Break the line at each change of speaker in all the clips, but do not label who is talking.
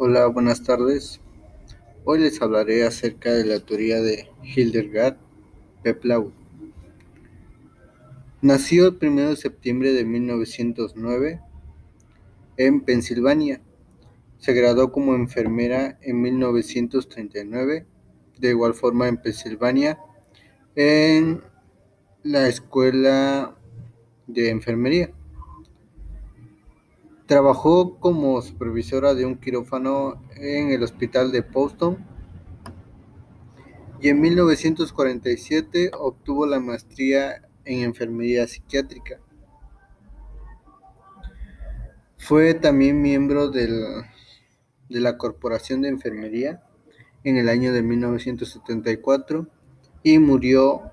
Hola, buenas tardes. Hoy les hablaré acerca de la teoría de Hildegard Peplau. Nació el 1 de septiembre de 1909 en Pensilvania. Se graduó como enfermera en 1939, de igual forma en Pensilvania, en la escuela de enfermería. Trabajó como supervisora de un quirófano en el hospital de Boston y en 1947 obtuvo la maestría en enfermería psiquiátrica. Fue también miembro de la Corporación de Enfermería en el año de 1974 y murió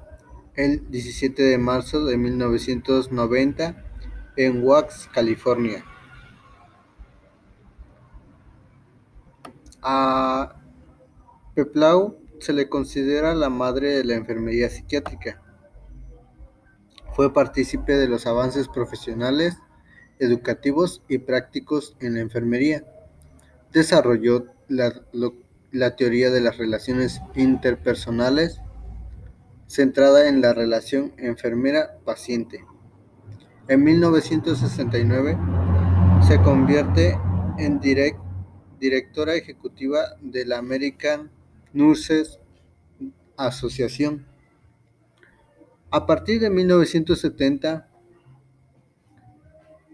el 17 de marzo de 1990 en Wax, California. A Peplau se le considera la madre de la enfermería psiquiátrica. Fue partícipe de los avances profesionales, educativos y prácticos en la enfermería. Desarrolló la, teoría de las relaciones interpersonales centrada en la relación enfermera-paciente. En 1969 se convierte en direct directora ejecutiva de la American Nurses Association. A partir de 1970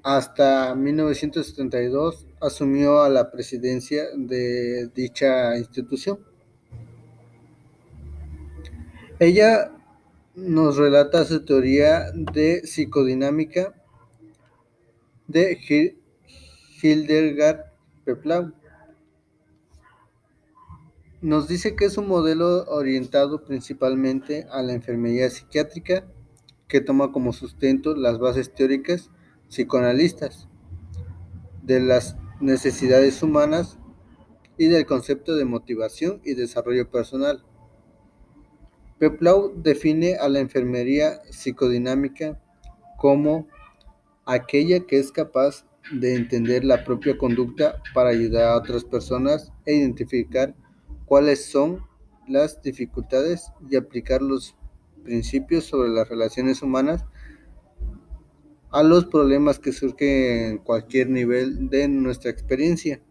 hasta 1972 asumió a la presidencia de dicha institución. Ella nos relata su teoría de psicodinámica de Hildegard Peplau. Nos dice que es un modelo orientado principalmente a la enfermería psiquiátrica que toma como sustento las bases teóricas psicoanalistas de las necesidades humanas y del concepto de motivación y desarrollo personal. Peplau define a la enfermería psicodinámica como aquella que es capaz de entender la propia conducta para ayudar a otras personas e identificar cuáles son las dificultades y aplicar los principios sobre las relaciones humanas a los problemas que surgen en cualquier nivel de nuestra experiencia.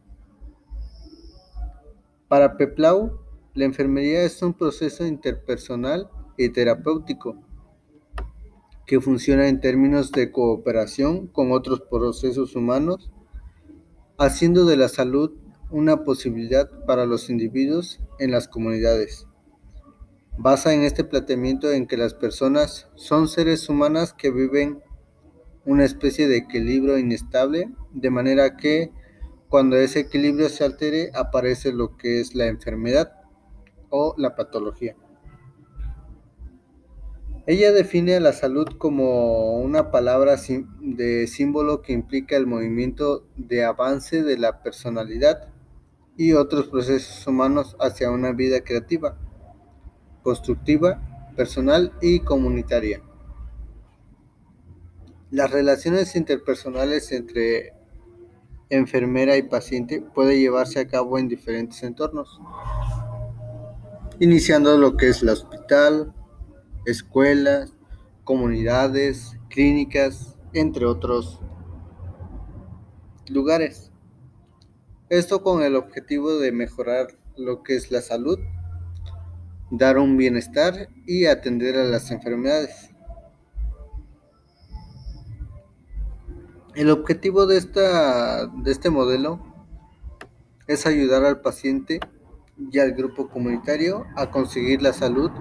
Para Peplau, la enfermería es un proceso interpersonal y terapéutico que funciona en términos de cooperación con otros procesos humanos, haciendo de la salud una posibilidad para los individuos en las comunidades. Basa en este planteamiento en que las personas son seres humanas que viven una especie de equilibrio inestable, de manera que cuando ese equilibrio se altere aparece lo que es la enfermedad o la patología. Ella define a la salud como una palabra de símbolo que implica el movimiento de avance de la personalidad y otros procesos humanos hacia una vida creativa, constructiva, personal y comunitaria. Las relaciones interpersonales entre enfermera y paciente puede llevarse a cabo en diferentes entornos, iniciando lo que es el hospital, escuelas, comunidades, clínicas, entre otros lugares. Esto con el objetivo de mejorar lo que es la salud, dar un bienestar y atender a las enfermedades. El objetivo de, esta, de este modelo es ayudar al paciente y al grupo comunitario a conseguir la salud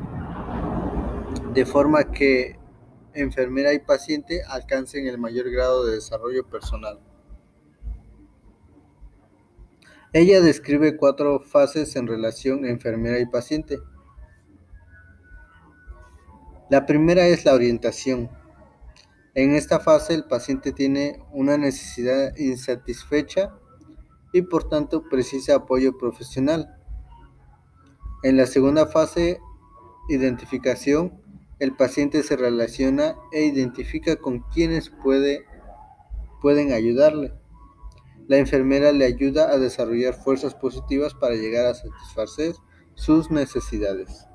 de forma que enfermera y paciente alcancen el mayor grado de desarrollo personal. Ella describe cuatro fases en relación enfermera y paciente. La primera es la orientación. En esta fase el paciente tiene una necesidad insatisfecha y por tanto precisa apoyo profesional. En la segunda fase, identificación, el paciente se relaciona e identifica con quienes puede, pueden ayudarle. La enfermera le ayuda a desarrollar fuerzas positivas para llegar a satisfacer sus necesidades.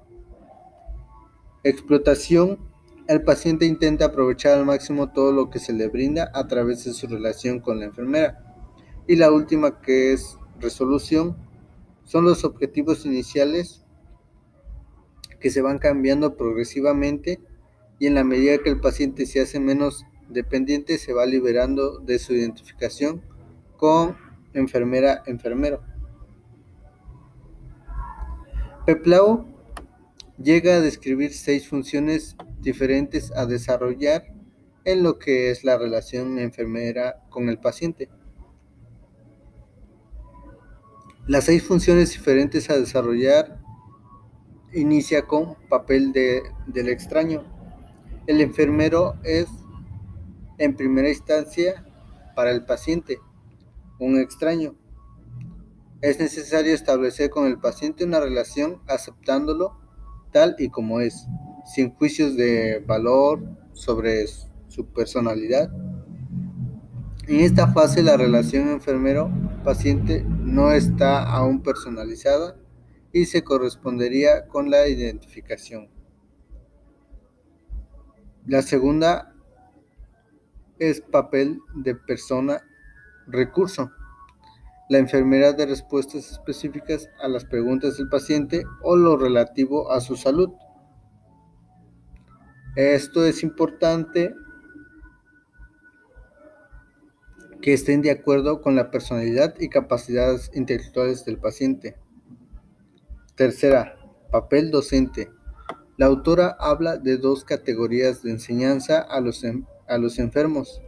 Explotación. El paciente intenta aprovechar al máximo todo lo que se le brinda a través de su relación con la enfermera. Y la última que es resolución son los objetivos iniciales que se van cambiando progresivamente y en la medida que el paciente se hace menos dependiente se va liberando de su identificación con enfermera-enfermero. Peplau llega a describir seis funciones diferentes a desarrollar en lo que es la relación enfermera con el paciente. Las seis funciones diferentes a desarrollar inicia con papel de, del extraño. El enfermero es, en primera instancia, para el paciente, un extraño. Es necesario establecer con el paciente una relación aceptándolo tal y como es, sin juicios de valor sobre su personalidad. En esta fase la relación enfermero-paciente no está aún personalizada y se correspondería con la identificación. La segunda es papel de persona recurso. La enfermera de respuestas específicas a las preguntas del paciente o lo relativo a su salud. Esto es importante que estén de acuerdo con la personalidad y capacidades intelectuales del paciente. Tercera, papel docente. La autora habla de dos categorías de enseñanza a los, a los enfermos.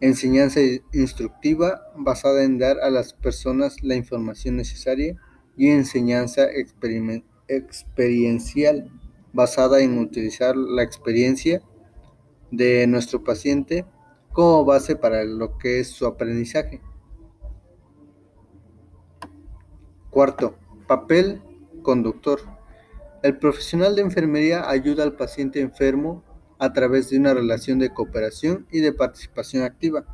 Enseñanza instructiva basada en dar a las personas la información necesaria y enseñanza experiencial basada en utilizar la experiencia de nuestro paciente como base para lo que es su aprendizaje. Cuarto, papel conductor. El profesional de enfermería ayuda al paciente enfermo a través de una relación de cooperación y de participación activa.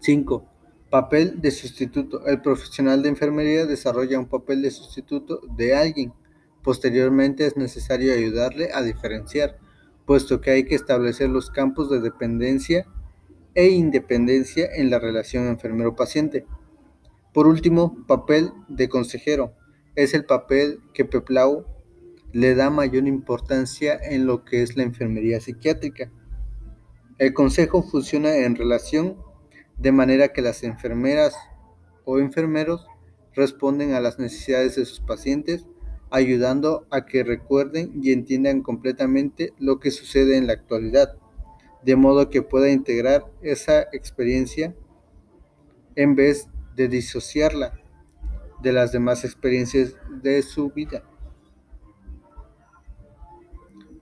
5. Papel de sustituto. El profesional de enfermería desarrolla un papel de sustituto de alguien. Posteriormente es necesario ayudarle a diferenciar puesto que hay que establecer los campos de dependencia e independencia en la relación enfermero-paciente. Por último, papel de consejero. Es el papel que Peplau le da mayor importancia en lo que es la enfermería psiquiátrica. El consejo funciona en relación de manera que las enfermeras o enfermeros responden a las necesidades de sus pacientes ayudando a que recuerden y entiendan completamente lo que sucede en la actualidad, de modo que pueda integrar esa experiencia en vez de disociarla de las demás experiencias de su vida.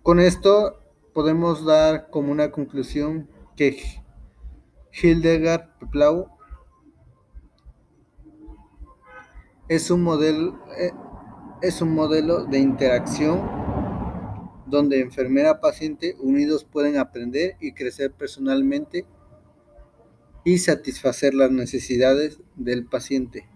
Con esto podemos dar como una conclusión que Hildegard Peplau es un modelo, eh, es un modelo de interacción donde enfermera-paciente unidos pueden aprender y crecer personalmente y satisfacer las necesidades del paciente.